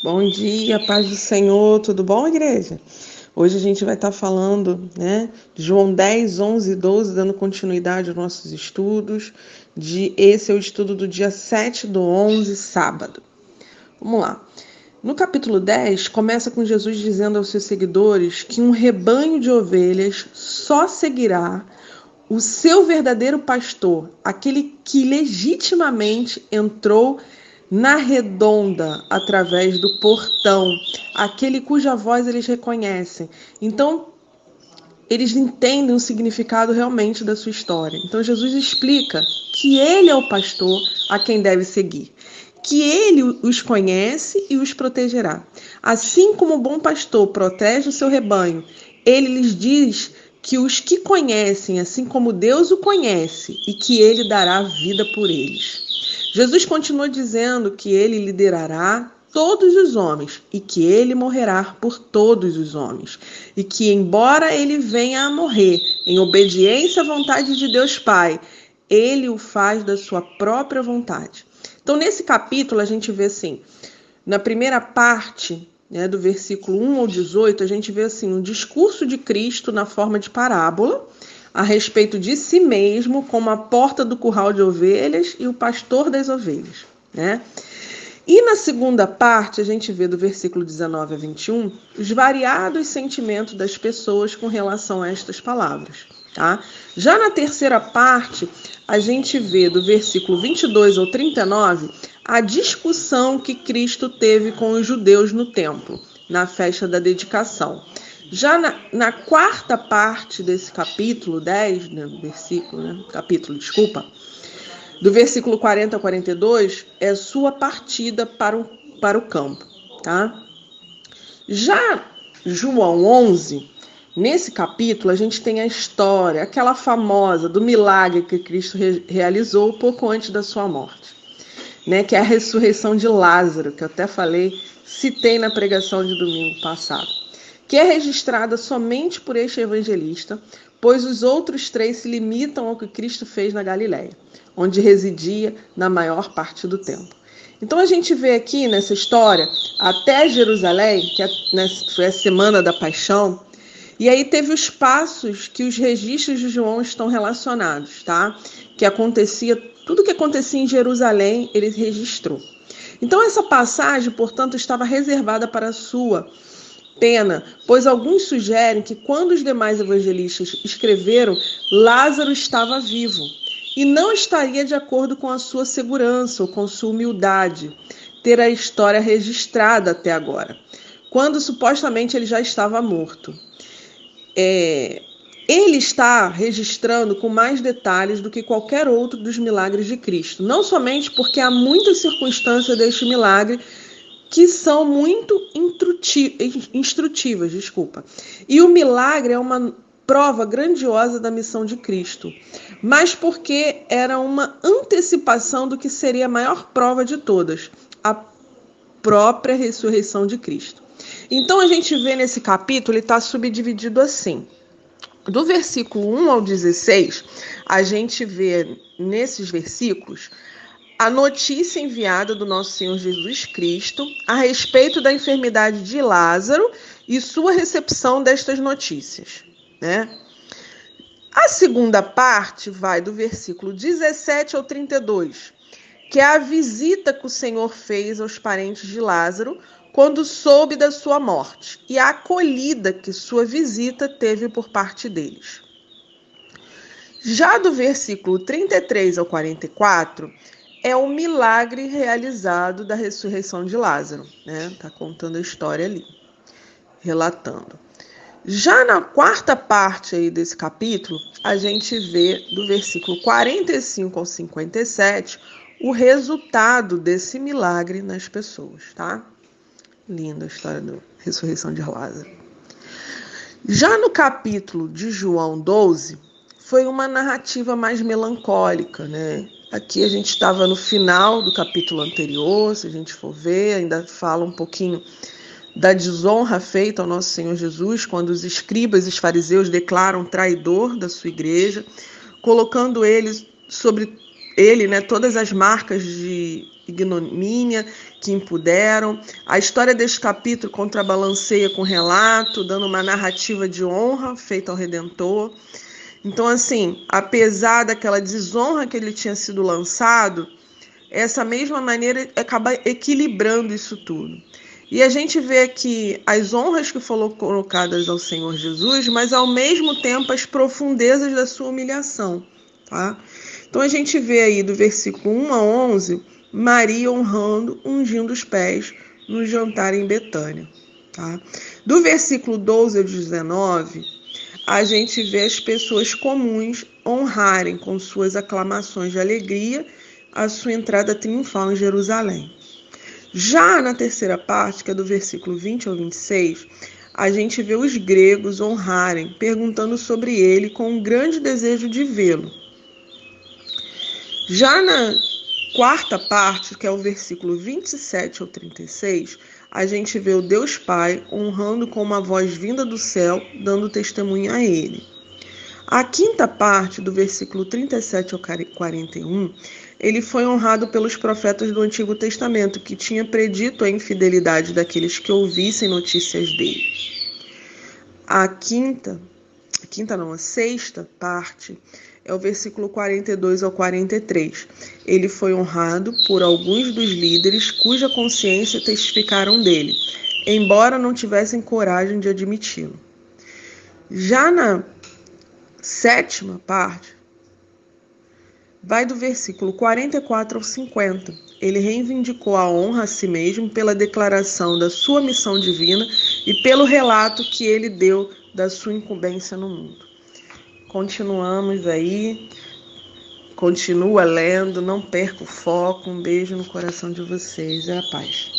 Bom dia, paz do Senhor, tudo bom, igreja? Hoje a gente vai estar falando, né, de João 10, 11 e 12, dando continuidade aos nossos estudos. De esse é o estudo do dia 7 do 11, sábado. Vamos lá. No capítulo 10, começa com Jesus dizendo aos seus seguidores que um rebanho de ovelhas só seguirá o seu verdadeiro pastor, aquele que legitimamente entrou na redonda através do portão, aquele cuja voz eles reconhecem. Então, eles entendem o significado realmente da sua história. Então, Jesus explica que ele é o pastor a quem deve seguir, que ele os conhece e os protegerá. Assim como o bom pastor protege o seu rebanho, ele lhes diz que os que conhecem, assim como Deus o conhece, e que ele dará vida por eles. Jesus continua dizendo que ele liderará todos os homens e que ele morrerá por todos os homens. E que, embora ele venha a morrer em obediência à vontade de Deus Pai, ele o faz da sua própria vontade. Então, nesse capítulo, a gente vê assim, na primeira parte né, do versículo 1 ao 18, a gente vê assim um discurso de Cristo na forma de parábola a respeito de si mesmo como a porta do curral de ovelhas e o pastor das ovelhas, né? E na segunda parte, a gente vê do versículo 19 a 21 os variados sentimentos das pessoas com relação a estas palavras, tá? Já na terceira parte, a gente vê do versículo 22 ao 39 a discussão que Cristo teve com os judeus no templo, na festa da dedicação. Já na, na quarta parte desse capítulo 10, né, versículo, né, capítulo, desculpa, do versículo 40 a 42, é sua partida para o, para o campo, tá? Já João 11, nesse capítulo, a gente tem a história, aquela famosa do milagre que Cristo re realizou pouco antes da sua morte, né? Que é a ressurreição de Lázaro, que eu até falei, citei na pregação de domingo passado que é registrada somente por este evangelista, pois os outros três se limitam ao que Cristo fez na Galiléia, onde residia na maior parte do tempo. Então a gente vê aqui nessa história até Jerusalém, que é, né, foi a semana da paixão, e aí teve os passos que os registros de João estão relacionados, tá? Que acontecia, tudo que acontecia em Jerusalém, ele registrou. Então essa passagem, portanto, estava reservada para a sua pena, pois alguns sugerem que quando os demais evangelistas escreveram, Lázaro estava vivo e não estaria de acordo com a sua segurança ou com sua humildade ter a história registrada até agora, quando supostamente ele já estava morto. É, ele está registrando com mais detalhes do que qualquer outro dos milagres de Cristo, não somente porque há muitas circunstâncias deste milagre que são muito instrutivas, desculpa. E o milagre é uma prova grandiosa da missão de Cristo, mas porque era uma antecipação do que seria a maior prova de todas, a própria ressurreição de Cristo. Então a gente vê nesse capítulo, ele está subdividido assim. Do versículo 1 ao 16, a gente vê nesses versículos a notícia enviada do nosso Senhor Jesus Cristo a respeito da enfermidade de Lázaro e sua recepção destas notícias, né? A segunda parte vai do versículo 17 ao 32, que é a visita que o Senhor fez aos parentes de Lázaro quando soube da sua morte e a acolhida que sua visita teve por parte deles. Já do versículo 33 ao 44, é o milagre realizado da ressurreição de Lázaro, né? Tá contando a história ali, relatando. Já na quarta parte aí desse capítulo, a gente vê do versículo 45 ao 57 o resultado desse milagre nas pessoas, tá? Linda a história da ressurreição de Lázaro. Já no capítulo de João 12, foi uma narrativa mais melancólica, né? Aqui a gente estava no final do capítulo anterior, se a gente for ver, ainda fala um pouquinho da desonra feita ao nosso Senhor Jesus, quando os escribas e os fariseus declaram traidor da sua igreja, colocando ele sobre ele, né, todas as marcas de ignomínia que impuderam. A história deste capítulo contrabalanceia com relato, dando uma narrativa de honra feita ao Redentor. Então, assim, apesar daquela desonra que ele tinha sido lançado, essa mesma maneira acaba equilibrando isso tudo. E a gente vê que as honras que foram colocadas ao Senhor Jesus, mas ao mesmo tempo as profundezas da sua humilhação, tá? Então a gente vê aí do versículo 1 a 11, Maria honrando, ungindo os pés no jantar em Betânia, tá? Do versículo 12 ao 19, a gente vê as pessoas comuns honrarem com suas aclamações de alegria a sua entrada triunfal em Jerusalém. Já na terceira parte, que é do versículo 20 ao 26, a gente vê os gregos honrarem, perguntando sobre ele com um grande desejo de vê-lo. Já na quarta parte, que é o versículo 27 ao 36, a gente vê o Deus Pai honrando com uma voz vinda do céu, dando testemunho a ele. A quinta parte, do versículo 37 ao 41, ele foi honrado pelos profetas do Antigo Testamento, que tinha predito a infidelidade daqueles que ouvissem notícias dele. A quinta, quinta não, a sexta parte é o versículo 42 ao 43. Ele foi honrado por alguns dos líderes cuja consciência testificaram dele, embora não tivessem coragem de admiti-lo. Já na sétima parte, vai do versículo 44 ao 50. Ele reivindicou a honra a si mesmo pela declaração da sua missão divina e pelo relato que ele deu da sua incumbência no mundo. Continuamos aí. Continua lendo, não perca o foco. Um beijo no coração de vocês e a paz.